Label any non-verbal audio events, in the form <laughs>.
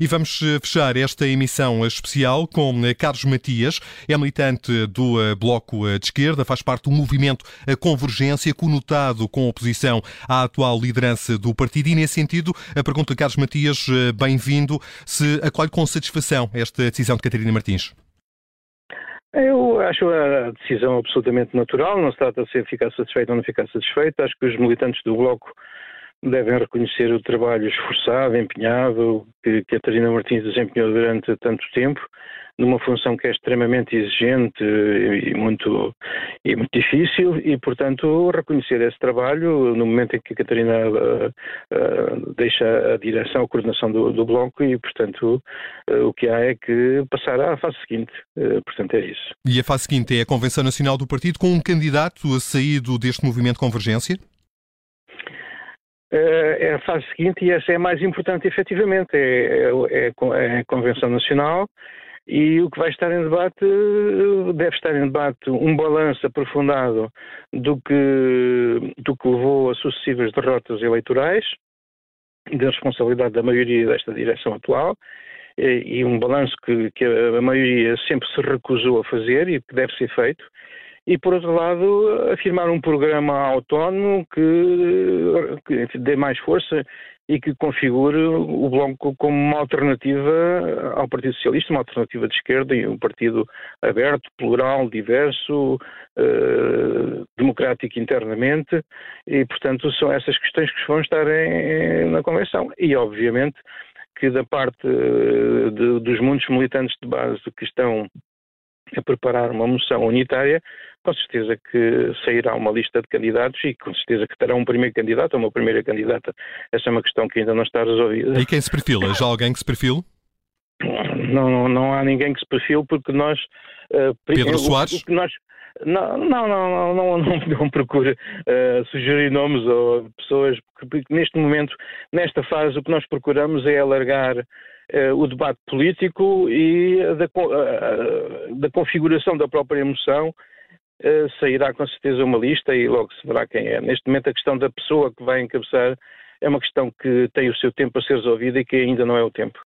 E vamos eh, fechar esta emissão especial com eh, Carlos Matias, é militante do eh, Bloco de Esquerda, faz parte do movimento Convergência, conotado com oposição à atual liderança do partido. E, nesse sentido, a pergunta, Carlos Matias, bem-vindo, se acolhe com satisfação esta decisão de Catarina Martins. Eu acho a decisão absolutamente natural, não se trata de ser ficar satisfeito ou não ficar satisfeito. Acho que os militantes do Bloco devem reconhecer o trabalho esforçado, empenhado, que Catarina Martins desempenhou durante tanto tempo, numa função que é extremamente exigente e muito, e muito difícil, e, portanto, reconhecer esse trabalho no momento em que a Catarina uh, uh, deixa a direção, a coordenação do, do Bloco, e, portanto, uh, o que há é que passar à fase seguinte. portanto, é isso. E a fase seguinte é a Convenção Nacional do Partido com um candidato saído deste movimento Convergência? É a fase seguinte e essa é a mais importante, efetivamente, é, é, é, a Convenção Nacional e o que vai estar em debate, deve estar em debate um balanço aprofundado do que, do que levou a sucessivas derrotas eleitorais, da responsabilidade da maioria desta direção atual, e um balanço que, que a maioria sempre se recusou a fazer e que deve ser feito, e, por outro lado, afirmar um programa autónomo que, que dê mais força e que configure o Bloco como uma alternativa ao Partido Socialista, uma alternativa de esquerda e um partido aberto, plural, diverso, eh, democrático internamente e, portanto, são essas questões que vão estar em, na Convenção. E, obviamente, que da parte de, dos muitos militantes de base que estão a preparar uma moção unitária, com certeza que sairá uma lista de candidatos e com certeza que terá um primeiro candidato ou uma primeira candidata. Essa é uma questão que ainda não está resolvida. E quem se perfila? Já alguém que se perfila? Não, não, não há ninguém que se perfile porque nós... Uh, Pedro Soares? nós, não, não, não, não, não, <laughs> procura uh, sugerir nomes ou pessoas, porque neste momento, nesta fase, o que nós procuramos é alargar uh, o debate político e da, uh, da configuração da própria moção sairá com certeza uma lista e logo se verá quem é. Neste momento a questão da pessoa que vai encabeçar é uma questão que tem o seu tempo a ser resolvida e que ainda não é o tempo.